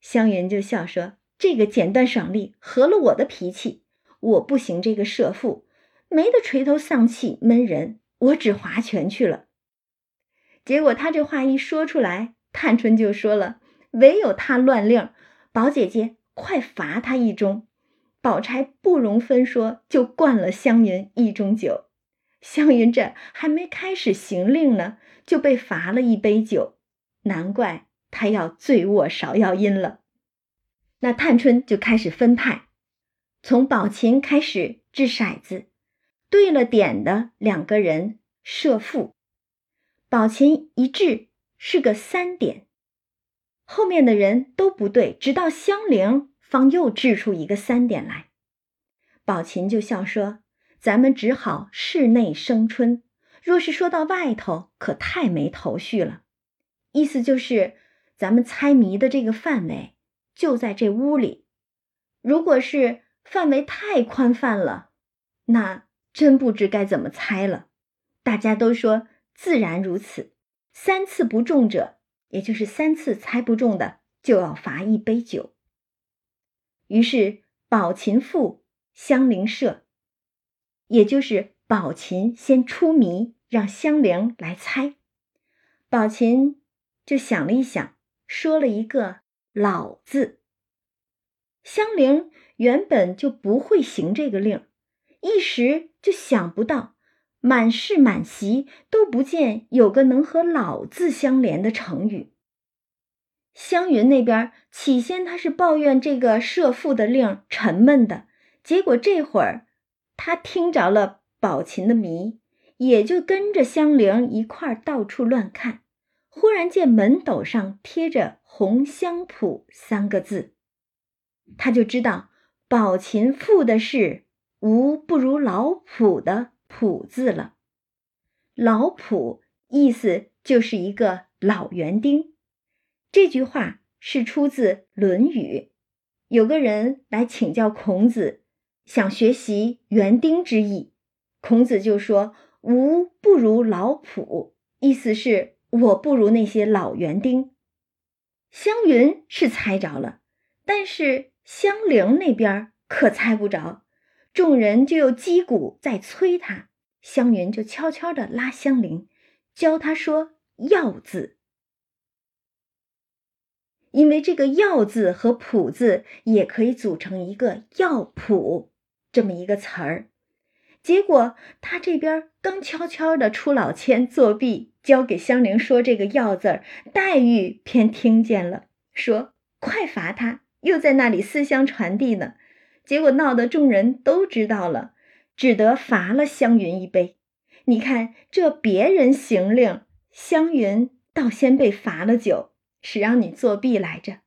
湘云就笑说：“这个简单爽利，合了我的脾气。我不行这个射父，没得垂头丧气闷人，我只划拳去了。”结果他这话一说出来，探春就说了：“唯有他乱令，宝姐姐快罚他一盅。”宝钗不容分说，就灌了湘云一盅酒。湘云这还没开始行令呢，就被罚了一杯酒，难怪他要醉卧芍药阴了。那探春就开始分派，从宝琴开始掷骰子，对了点的两个人设负，宝琴一掷是个三点，后面的人都不对，直到香菱方又掷出一个三点来，宝琴就笑说。咱们只好室内生春，若是说到外头，可太没头绪了。意思就是，咱们猜谜的这个范围就在这屋里。如果是范围太宽泛了，那真不知该怎么猜了。大家都说自然如此，三次不中者，也就是三次猜不中的，就要罚一杯酒。于是宝琴赋，香菱设。也就是宝琴先出谜，让香菱来猜。宝琴就想了一想，说了一个“老”字。香菱原本就不会行这个令，一时就想不到，满室满席都不见有个能和“老”字相连的成语。湘云那边起先他是抱怨这个设赋的令沉闷的，结果这会儿。他听着了宝琴的谜，也就跟着香菱一块儿到处乱看。忽然见门斗上贴着“红香圃”三个字，他就知道宝琴赋的是“无不如老圃”的“圃”字了。老圃意思就是一个老园丁。这句话是出自《论语》，有个人来请教孔子。想学习园丁之意，孔子就说：“吾不如老圃。”意思是我不如那些老园丁。湘云是猜着了，但是香菱那边可猜不着。众人就又击鼓在催他，湘云就悄悄地拉香菱，教他说“药”字，因为这个“药”字和“谱”字也可以组成一个药谱。这么一个词儿，结果他这边刚悄悄的出老千作弊，交给香菱说这个“要”字儿，黛玉偏听见了，说：“快罚他！”又在那里私相传递呢。结果闹得众人都知道了，只得罚了湘云一杯。你看这别人行令，湘云倒先被罚了酒，是让你作弊来着，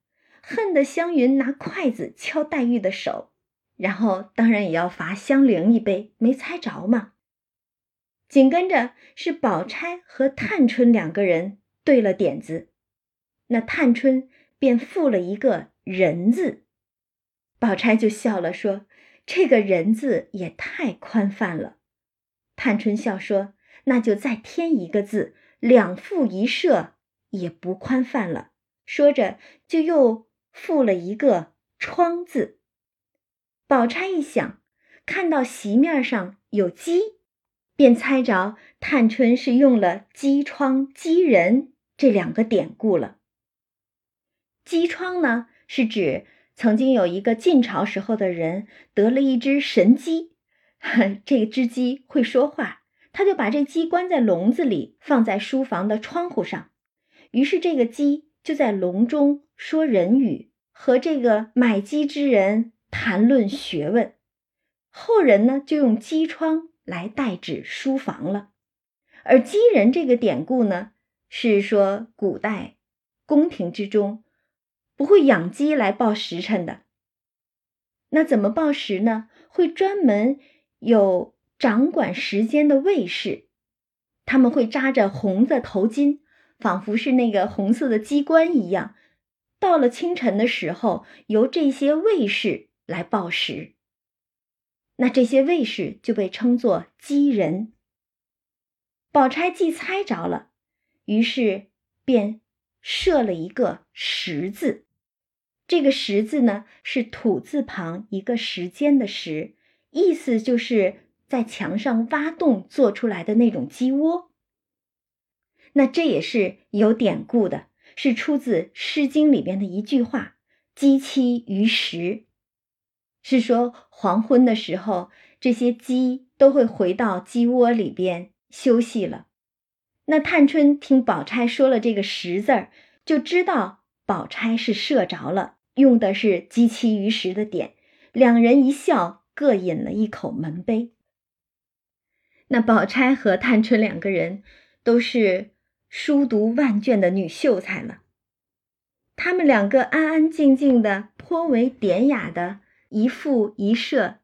恨得湘云拿筷子敲黛玉的手。然后当然也要罚香菱一杯，没猜着嘛。紧跟着是宝钗和探春两个人对了点子，那探春便附了一个人字，宝钗就笑了，说：“这个人字也太宽泛了。”探春笑说：“那就再添一个字，两副一设也不宽泛了。”说着就又附了一个窗字。宝钗一想，看到席面上有鸡，便猜着探春是用了“鸡窗”“鸡人”这两个典故了。鸡窗呢，是指曾经有一个晋朝时候的人得了一只神鸡，这只鸡会说话，他就把这鸡关在笼子里，放在书房的窗户上，于是这个鸡就在笼中说人语，和这个买鸡之人。谈论学问，后人呢就用鸡窗来代指书房了。而鸡人这个典故呢，是说古代宫廷之中不会养鸡来报时辰的。那怎么报时呢？会专门有掌管时间的卫士，他们会扎着红的头巾，仿佛是那个红色的鸡冠一样。到了清晨的时候，由这些卫士。来报时，那这些卫士就被称作鸡人。宝钗既猜着了，于是便设了一个时字。这个时字呢，是土字旁一个时间的时，意思就是在墙上挖洞做出来的那种鸡窝。那这也是有典故的，是出自《诗经》里边的一句话：“鸡栖于石。”是说黄昏的时候，这些鸡都会回到鸡窝里边休息了。那探春听宝钗说了这个“十”字儿，就知道宝钗是射着了，用的是“鸡栖于石”的点。两人一笑，各饮了一口门杯。那宝钗和探春两个人都是书读万卷的女秀才了，他们两个安安静静的，颇为典雅的一复一射，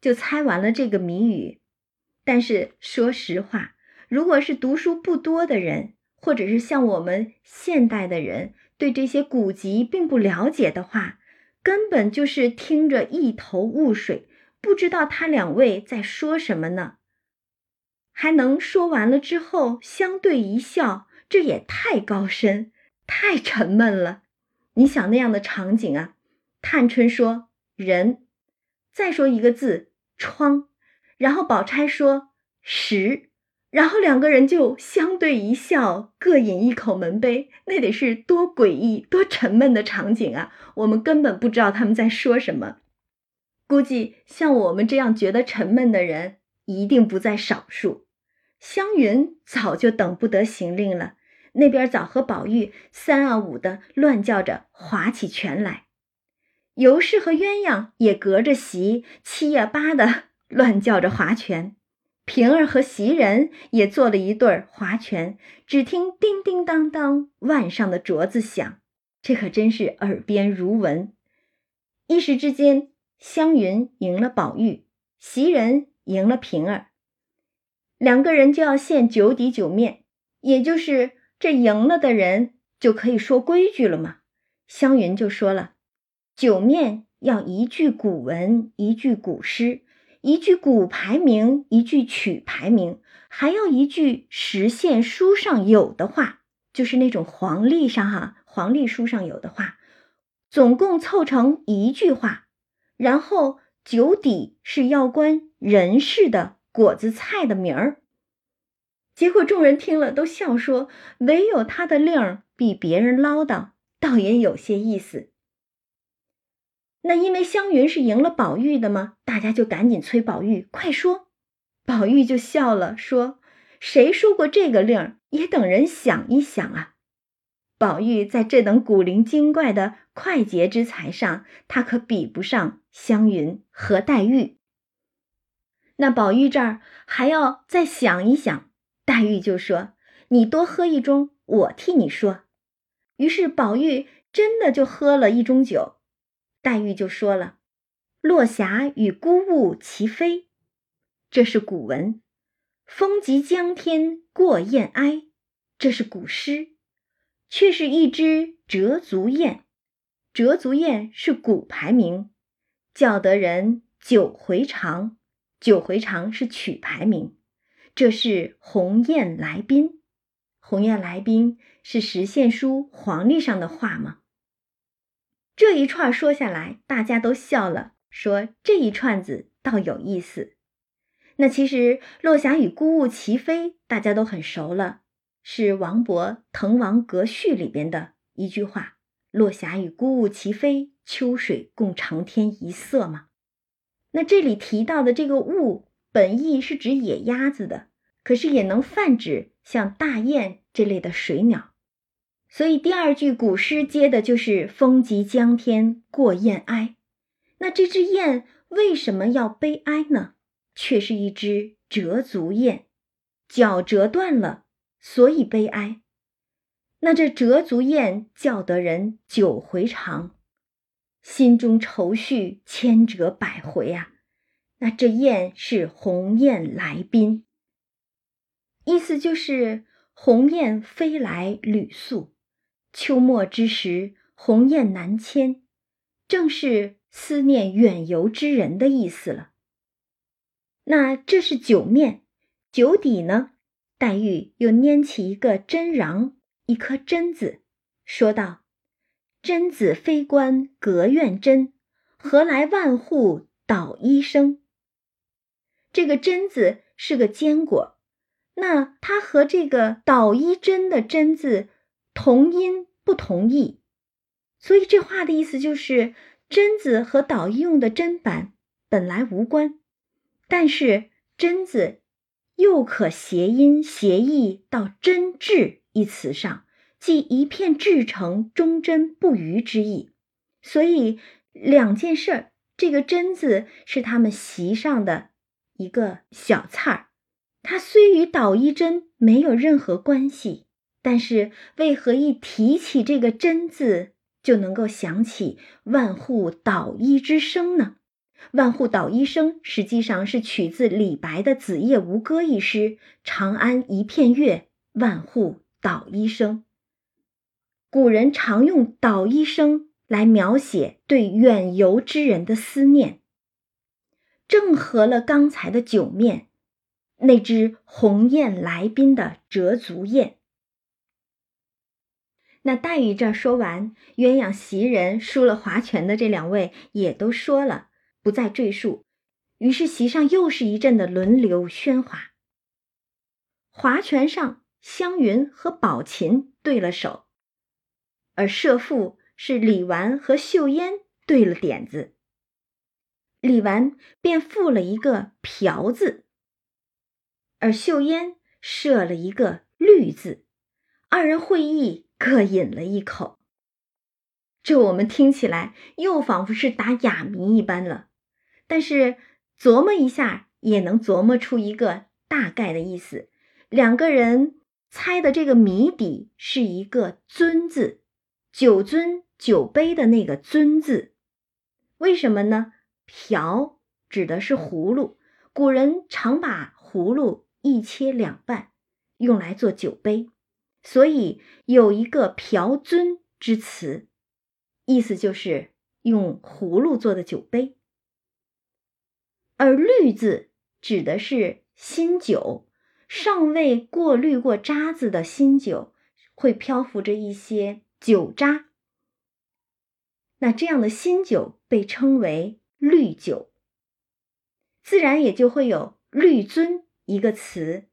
就猜完了这个谜语。但是说实话，如果是读书不多的人，或者是像我们现代的人，对这些古籍并不了解的话，根本就是听着一头雾水，不知道他两位在说什么呢。还能说完了之后相对一笑，这也太高深、太沉闷了。你想那样的场景啊？探春说“人”，再说一个字“窗”，然后宝钗说“石”。然后两个人就相对一笑，各饮一口门杯，那得是多诡异、多沉闷的场景啊！我们根本不知道他们在说什么。估计像我们这样觉得沉闷的人，一定不在少数。湘云早就等不得行令了，那边早和宝玉三啊五的乱叫着划起拳来，尤氏和鸳鸯也隔着席七呀八的 乱叫着划拳。平儿和袭人也做了一对划拳，只听叮叮当当，腕上的镯子响，这可真是耳边如闻。一时之间，湘云赢了宝玉，袭人赢了平儿，两个人就要献九底九面，也就是这赢了的人就可以说规矩了嘛。湘云就说了，九面要一句古文，一句古诗。一句古排名，一句曲排名，还要一句实现书上有的话，就是那种黄历上哈，黄历书上有的话，总共凑成一句话。然后九底是要关人事的果子菜的名儿。结果众人听了都笑说：“唯有他的令儿比别人唠叨，倒也有些意思。”那因为湘云是赢了宝玉的吗？大家就赶紧催宝玉快说。宝玉就笑了，说：“谁说过这个令？也等人想一想啊。”宝玉在这等古灵精怪的快捷之才上，他可比不上湘云和黛玉。那宝玉这儿还要再想一想，黛玉就说：“你多喝一盅，我替你说。”于是宝玉真的就喝了一盅酒。黛玉就说了：“落霞与孤鹜齐飞，这是古文；风急江天过雁哀，这是古诗。却是一只折足雁，折足雁是古排名，叫得人九回肠。九回肠是曲排名。这是鸿雁来宾，鸿雁来宾是实现书黄历上的话吗？”这一串说下来，大家都笑了，说这一串子倒有意思。那其实“落霞与孤鹜齐飞”大家都很熟了，是王勃《滕王阁序》里边的一句话：“落霞与孤鹜齐飞，秋水共长天一色”嘛。那这里提到的这个“鹜”，本意是指野鸭子的，可是也能泛指像大雁这类的水鸟。所以第二句古诗接的就是“风急江天过雁哀”，那这只雁为什么要悲哀呢？却是一只折足雁，脚折断了，所以悲哀。那这折足雁叫得人九回肠，心中愁绪千折百回啊。那这雁是鸿雁来宾，意思就是鸿雁飞来旅宿。秋末之时，鸿雁南迁，正是思念远游之人的意思了。那这是九面，九底呢？黛玉又拈起一个针瓤，一颗榛子，说道：“榛子非关隔院针，何来万户捣衣声？”这个榛子是个坚果，那它和这个捣衣针的针字。同音不同义，所以这话的意思就是榛子和捣衣用的砧板本来无关，但是针字又可谐音谐义到真挚一词上，即一片至诚、忠贞不渝之意。所以两件事儿，这个真字是他们席上的一个小菜儿，它虽与捣衣针没有任何关系，但是为何一提起这个真字，就能够想起万户捣衣之声呢？万户捣衣声实际上是取自李白的《子夜吴歌》一诗：“长安一片月，万户捣衣声。”古人常用捣衣声来描写对远游之人的思念，正合了刚才的酒面那只鸿雁来宾的折足雁。那黛玉这儿说完，鸳鸯袭人输了划拳的这两位也都说了。不再赘述，于是席上又是一阵的轮流喧哗。划拳上，湘云和宝琴对了手，而射覆是李纨和秀烟对了点子。李纨便附了一个“瓢”字，而秀烟设了一个“绿”字，二人会意，各饮了一口。这我们听起来又仿佛是打哑谜一般了。但是琢磨一下，也能琢磨出一个大概的意思。两个人猜的这个谜底是一个“尊”字，酒樽、酒杯的那个“尊”字。为什么呢？瓢指的是葫芦，古人常把葫芦一切两半，用来做酒杯，所以有一个“瓢尊”之词，意思就是用葫芦做的酒杯。而绿字指的是新酒，尚未过滤过渣子的新酒，会漂浮着一些酒渣。那这样的新酒被称为绿酒，自然也就会有绿樽一个词，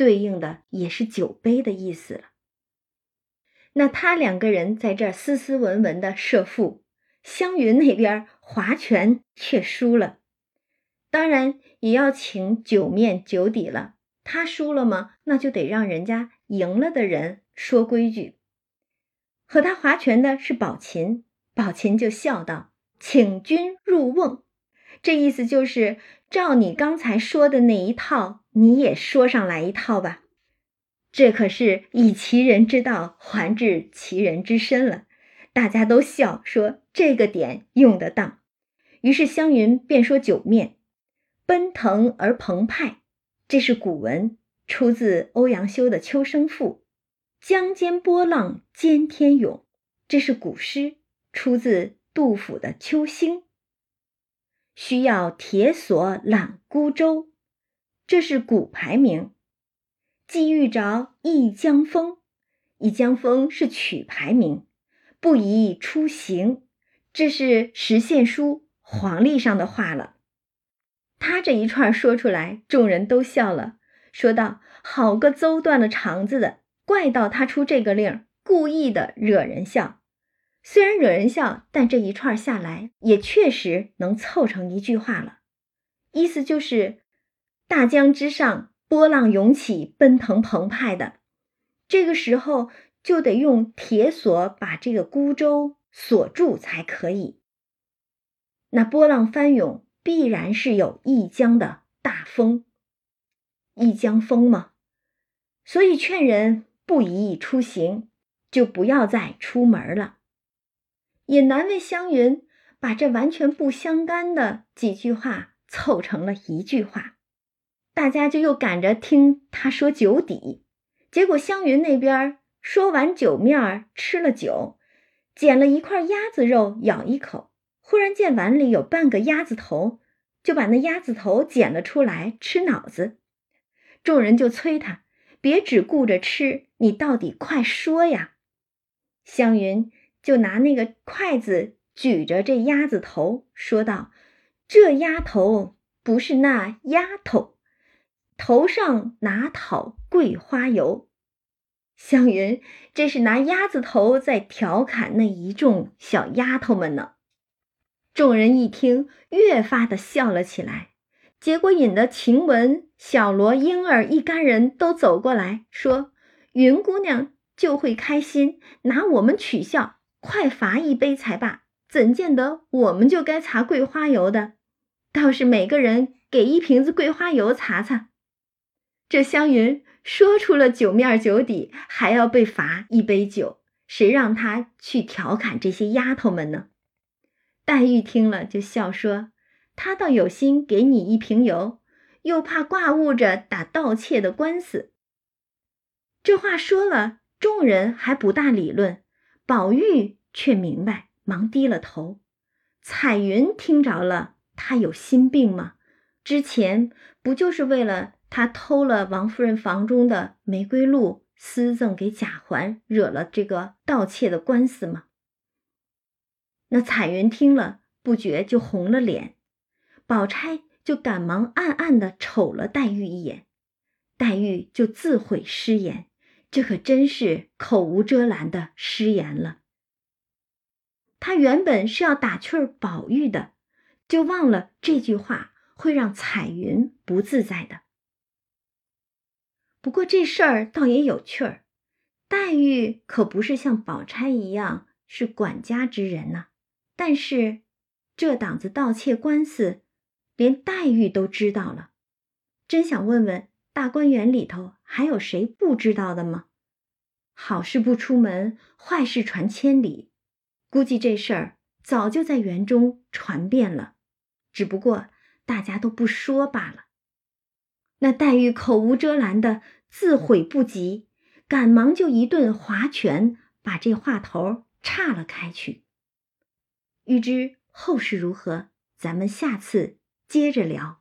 对应的也是酒杯的意思了。那他两个人在这斯斯文文的设赋，湘云那边划拳却输了。当然也要请酒面酒底了。他输了吗？那就得让人家赢了的人说规矩。和他划拳的是宝琴，宝琴就笑道：“请君入瓮。”这意思就是照你刚才说的那一套，你也说上来一套吧。这可是以其人之道还治其人之身了。大家都笑说这个点用得当。于是湘云便说酒面。奔腾而澎湃，这是古文，出自欧阳修的《秋声赋》；江间波浪兼天涌，这是古诗，出自杜甫的《秋兴》。需要铁索揽孤舟，这是古排名；既遇着一江风，一江风是曲牌名；不宜出行，这是实献书黄历上的话了。他这一串说出来，众人都笑了，说道：“好个邹断了肠子的，怪到他出这个令，故意的惹人笑。虽然惹人笑，但这一串下来，也确实能凑成一句话了。意思就是，大江之上波浪涌起，奔腾澎湃的，这个时候就得用铁索把这个孤舟锁住才可以。那波浪翻涌。”必然是有一江的大风，一江风嘛，所以劝人不宜出行，就不要再出门了。也难为湘云把这完全不相干的几句话凑成了一句话，大家就又赶着听他说酒底，结果湘云那边说完酒面吃了酒，捡了一块鸭子肉咬一口。忽然见碗里有半个鸭子头，就把那鸭子头捡了出来吃脑子。众人就催他，别只顾着吃，你到底快说呀！湘云就拿那个筷子举着这鸭子头，说道：“这丫头不是那丫头，头上哪讨桂花油？”湘云这是拿鸭子头在调侃那一众小丫头们呢。众人一听，越发的笑了起来。结果引得晴雯、小罗、莺儿一干人都走过来说：“云姑娘就会开心，拿我们取笑，快罚一杯才罢。怎见得我们就该擦桂花油的？倒是每个人给一瓶子桂花油擦擦。”这湘云说出了酒面酒底，还要被罚一杯酒，谁让他去调侃这些丫头们呢？黛玉听了就笑说：“他倒有心给你一瓶油，又怕挂误着打盗窃的官司。”这话说了，众人还不大理论，宝玉却明白，忙低了头。彩云听着了，他有心病吗？之前不就是为了……他偷了王夫人房中的玫瑰露，私赠给贾环，惹了这个盗窃的官司吗？那彩云听了，不觉就红了脸。宝钗就赶忙暗暗的瞅了黛玉一眼，黛玉就自悔失言，这可真是口无遮拦的失言了。他原本是要打趣宝玉的，就忘了这句话会让彩云不自在的。不过这事儿倒也有趣儿，黛玉可不是像宝钗一样是管家之人呐。但是这档子盗窃官司，连黛玉都知道了。真想问问大观园里头还有谁不知道的吗？好事不出门，坏事传千里。估计这事儿早就在园中传遍了，只不过大家都不说罢了。那黛玉口无遮拦的自悔不及，赶忙就一顿划拳，把这话头岔了开去。欲知后事如何，咱们下次接着聊。